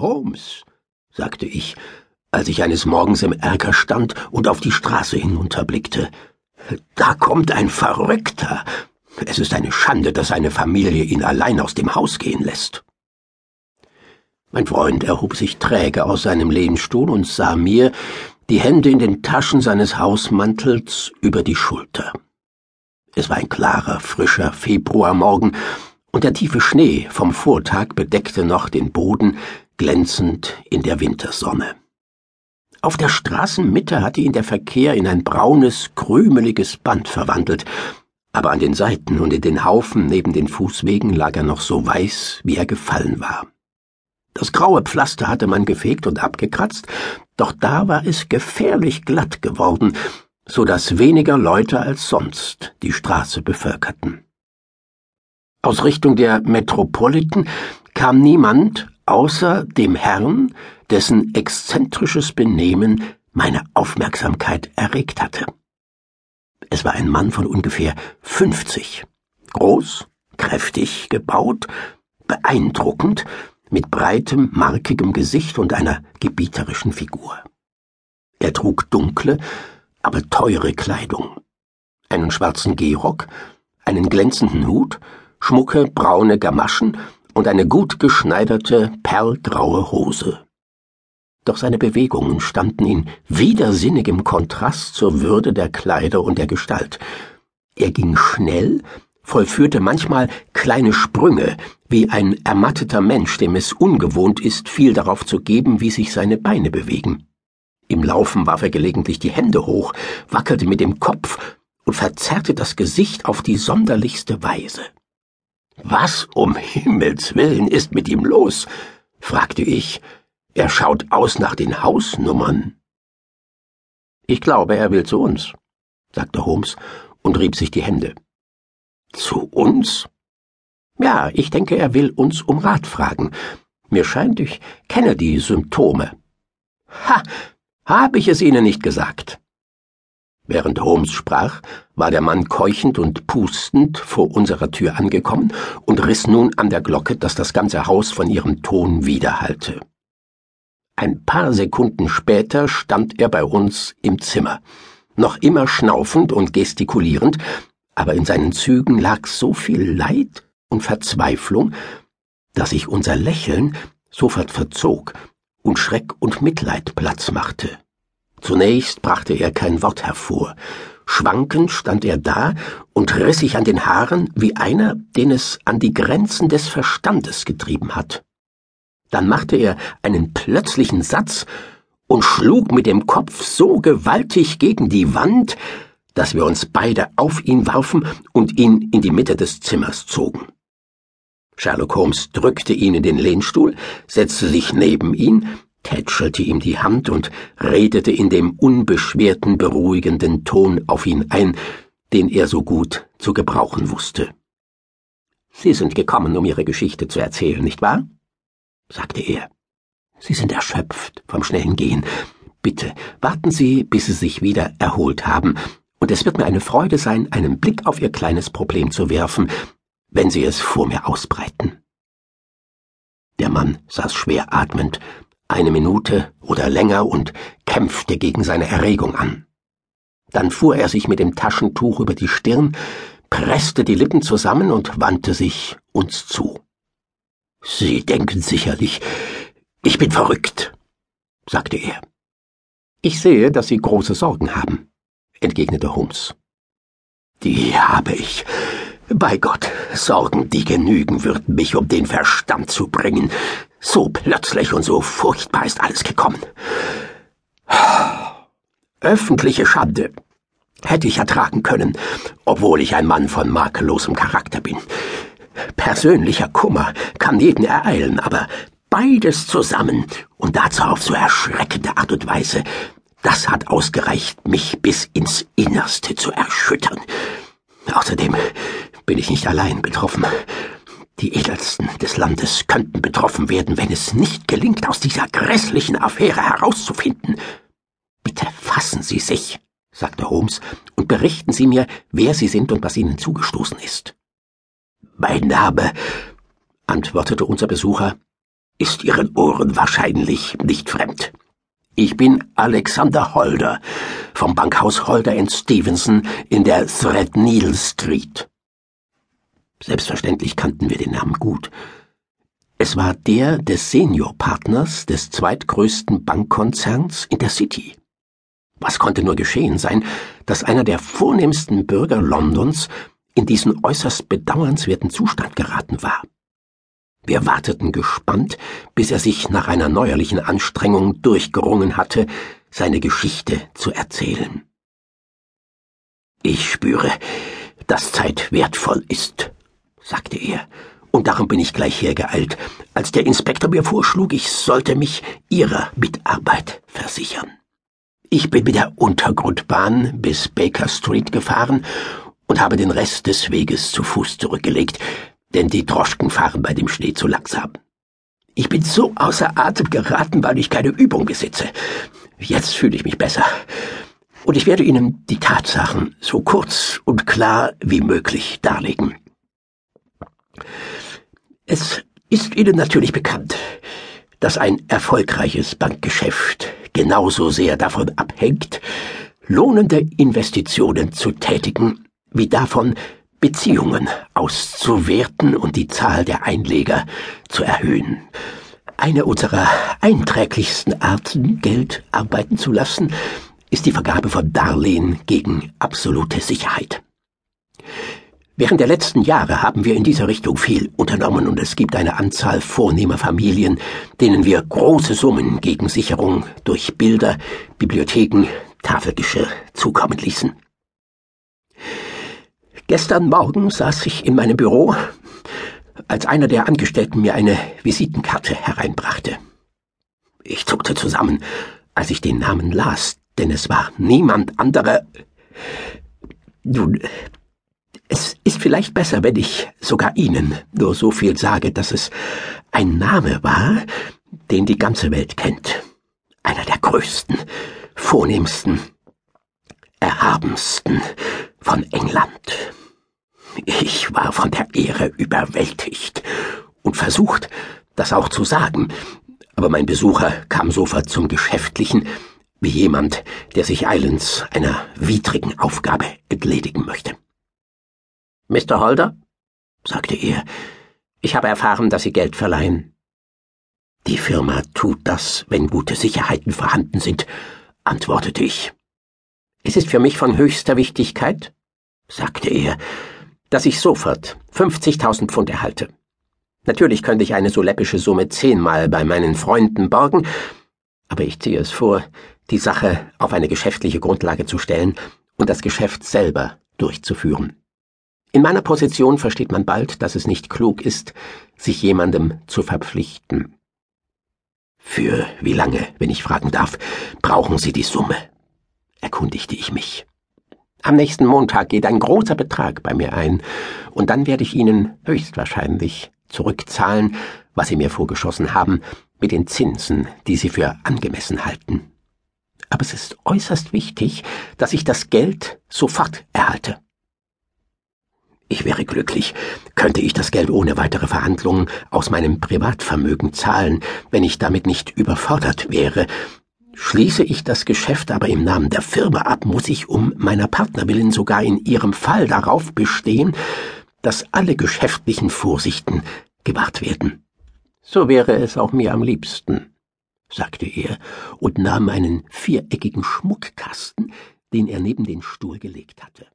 Holmes, sagte ich, als ich eines Morgens im Erker stand und auf die Straße hinunterblickte. Da kommt ein Verrückter. Es ist eine Schande, dass seine Familie ihn allein aus dem Haus gehen lässt. Mein Freund erhob sich träge aus seinem Lehnstuhl und sah mir, die Hände in den Taschen seines Hausmantels, über die Schulter. Es war ein klarer, frischer Februarmorgen, und der tiefe Schnee vom Vortag bedeckte noch den Boden, glänzend in der Wintersonne. Auf der Straßenmitte hatte ihn der Verkehr in ein braunes, krümeliges Band verwandelt, aber an den Seiten und in den Haufen neben den Fußwegen lag er noch so weiß, wie er gefallen war. Das graue Pflaster hatte man gefegt und abgekratzt, doch da war es gefährlich glatt geworden, so dass weniger Leute als sonst die Straße bevölkerten. Aus Richtung der Metropolitan kam niemand außer dem Herrn, dessen exzentrisches Benehmen meine Aufmerksamkeit erregt hatte. Es war ein Mann von ungefähr fünfzig, groß, kräftig gebaut, beeindruckend, mit breitem, markigem Gesicht und einer gebieterischen Figur. Er trug dunkle, aber teure Kleidung, einen schwarzen Gehrock, einen glänzenden Hut, schmucke braune Gamaschen und eine gut geschneiderte, perlgraue Hose. Doch seine Bewegungen standen in widersinnigem Kontrast zur Würde der Kleider und der Gestalt. Er ging schnell, vollführte manchmal kleine Sprünge, wie ein ermatteter Mensch, dem es ungewohnt ist, viel darauf zu geben, wie sich seine Beine bewegen. Im Laufen warf er gelegentlich die Hände hoch, wackelte mit dem Kopf und verzerrte das Gesicht auf die sonderlichste Weise. Was um Himmels willen ist mit ihm los? fragte ich. Er schaut aus nach den Hausnummern. Ich glaube, er will zu uns, sagte Holmes und rieb sich die Hände. Zu uns? Ja, ich denke, er will uns um Rat fragen. Mir scheint, ich kenne die Symptome. Ha, habe ich es Ihnen nicht gesagt? Während Holmes sprach, war der Mann keuchend und pustend vor unserer Tür angekommen und riss nun an der Glocke, dass das ganze Haus von ihrem Ton widerhallte. Ein paar Sekunden später stand er bei uns im Zimmer, noch immer schnaufend und gestikulierend, aber in seinen Zügen lag so viel Leid und Verzweiflung, dass sich unser Lächeln sofort verzog und Schreck und Mitleid Platz machte. Zunächst brachte er kein Wort hervor. Schwankend stand er da und riss sich an den Haaren wie einer, den es an die Grenzen des Verstandes getrieben hat. Dann machte er einen plötzlichen Satz und schlug mit dem Kopf so gewaltig gegen die Wand, dass wir uns beide auf ihn warfen und ihn in die Mitte des Zimmers zogen. Sherlock Holmes drückte ihn in den Lehnstuhl, setzte sich neben ihn, tätschelte ihm die Hand und redete in dem unbeschwerten, beruhigenden Ton auf ihn ein, den er so gut zu gebrauchen wusste. Sie sind gekommen, um Ihre Geschichte zu erzählen, nicht wahr? sagte er. Sie sind erschöpft vom schnellen Gehen. Bitte warten Sie, bis Sie sich wieder erholt haben, und es wird mir eine Freude sein, einen Blick auf Ihr kleines Problem zu werfen, wenn Sie es vor mir ausbreiten. Der Mann saß schwer atmend, eine Minute oder länger und kämpfte gegen seine Erregung an. Dann fuhr er sich mit dem Taschentuch über die Stirn, presste die Lippen zusammen und wandte sich uns zu. Sie denken sicherlich, ich bin verrückt, sagte er. Ich sehe, dass Sie große Sorgen haben, entgegnete Holmes. Die habe ich. Bei Gott, Sorgen, die genügen würden, mich um den Verstand zu bringen, so plötzlich und so furchtbar ist alles gekommen. Öffentliche Schande hätte ich ertragen können, obwohl ich ein Mann von makellosem Charakter bin. Persönlicher Kummer kann jeden ereilen, aber beides zusammen und dazu auf so erschreckende Art und Weise, das hat ausgereicht, mich bis ins Innerste zu erschüttern. Außerdem bin ich nicht allein betroffen. Die Edelsten des Landes könnten betroffen werden, wenn es nicht gelingt, aus dieser grässlichen Affäre herauszufinden. Bitte fassen Sie sich, sagte Holmes, und berichten Sie mir, wer Sie sind und was Ihnen zugestoßen ist. Mein Name, antwortete unser Besucher, ist Ihren Ohren wahrscheinlich nicht fremd. Ich bin Alexander Holder vom Bankhaus Holder Stevenson in der Threadneedle Street. Selbstverständlich kannten wir den Namen gut. Es war der des Seniorpartners des zweitgrößten Bankkonzerns in der City. Was konnte nur geschehen sein, dass einer der vornehmsten Bürger Londons in diesen äußerst bedauernswerten Zustand geraten war? Wir warteten gespannt, bis er sich nach einer neuerlichen Anstrengung durchgerungen hatte, seine Geschichte zu erzählen. Ich spüre, dass Zeit wertvoll ist, sagte er, und darum bin ich gleich hergeeilt, als der Inspektor mir vorschlug, ich sollte mich Ihrer Mitarbeit versichern. Ich bin mit der Untergrundbahn bis Baker Street gefahren und habe den Rest des Weges zu Fuß zurückgelegt, denn die Droschken fahren bei dem Schnee zu langsam. Ich bin so außer Atem geraten, weil ich keine Übung besitze. Jetzt fühle ich mich besser. Und ich werde Ihnen die Tatsachen so kurz und klar wie möglich darlegen. Es ist Ihnen natürlich bekannt, dass ein erfolgreiches Bankgeschäft genauso sehr davon abhängt, lohnende Investitionen zu tätigen, wie davon, Beziehungen auszuwerten und die Zahl der Einleger zu erhöhen. Eine unserer einträglichsten Arten, Geld arbeiten zu lassen, ist die Vergabe von Darlehen gegen absolute Sicherheit. Während der letzten Jahre haben wir in dieser Richtung viel unternommen und es gibt eine Anzahl vornehmer Familien, denen wir große Summen gegen Sicherung durch Bilder, Bibliotheken, Tafelgeschirr zukommen ließen. Gestern Morgen saß ich in meinem Büro, als einer der Angestellten mir eine Visitenkarte hereinbrachte. Ich zuckte zusammen, als ich den Namen las, denn es war niemand anderer. Nun, vielleicht besser, wenn ich sogar Ihnen nur so viel sage, dass es ein Name war, den die ganze Welt kennt. Einer der größten, vornehmsten, erhabensten von England. Ich war von der Ehre überwältigt und versucht, das auch zu sagen, aber mein Besucher kam sofort zum Geschäftlichen, wie jemand, der sich eilends einer widrigen Aufgabe entledigen möchte. Mr. Holder, sagte er, ich habe erfahren, dass Sie Geld verleihen. Die Firma tut das, wenn gute Sicherheiten vorhanden sind, antwortete ich. Es ist für mich von höchster Wichtigkeit, sagte er, dass ich sofort 50.000 Pfund erhalte. Natürlich könnte ich eine so läppische Summe zehnmal bei meinen Freunden borgen, aber ich ziehe es vor, die Sache auf eine geschäftliche Grundlage zu stellen und das Geschäft selber durchzuführen. In meiner Position versteht man bald, dass es nicht klug ist, sich jemandem zu verpflichten. Für wie lange, wenn ich fragen darf, brauchen Sie die Summe? erkundigte ich mich. Am nächsten Montag geht ein großer Betrag bei mir ein, und dann werde ich Ihnen höchstwahrscheinlich zurückzahlen, was Sie mir vorgeschossen haben, mit den Zinsen, die Sie für angemessen halten. Aber es ist äußerst wichtig, dass ich das Geld sofort erhalte. Ich wäre glücklich, könnte ich das Geld ohne weitere Verhandlungen aus meinem Privatvermögen zahlen, wenn ich damit nicht überfordert wäre. Schließe ich das Geschäft aber im Namen der Firma ab, muss ich um meiner Partner willen sogar in ihrem Fall darauf bestehen, dass alle geschäftlichen Vorsichten gewahrt werden. So wäre es auch mir am liebsten, sagte er und nahm einen viereckigen Schmuckkasten, den er neben den Stuhl gelegt hatte.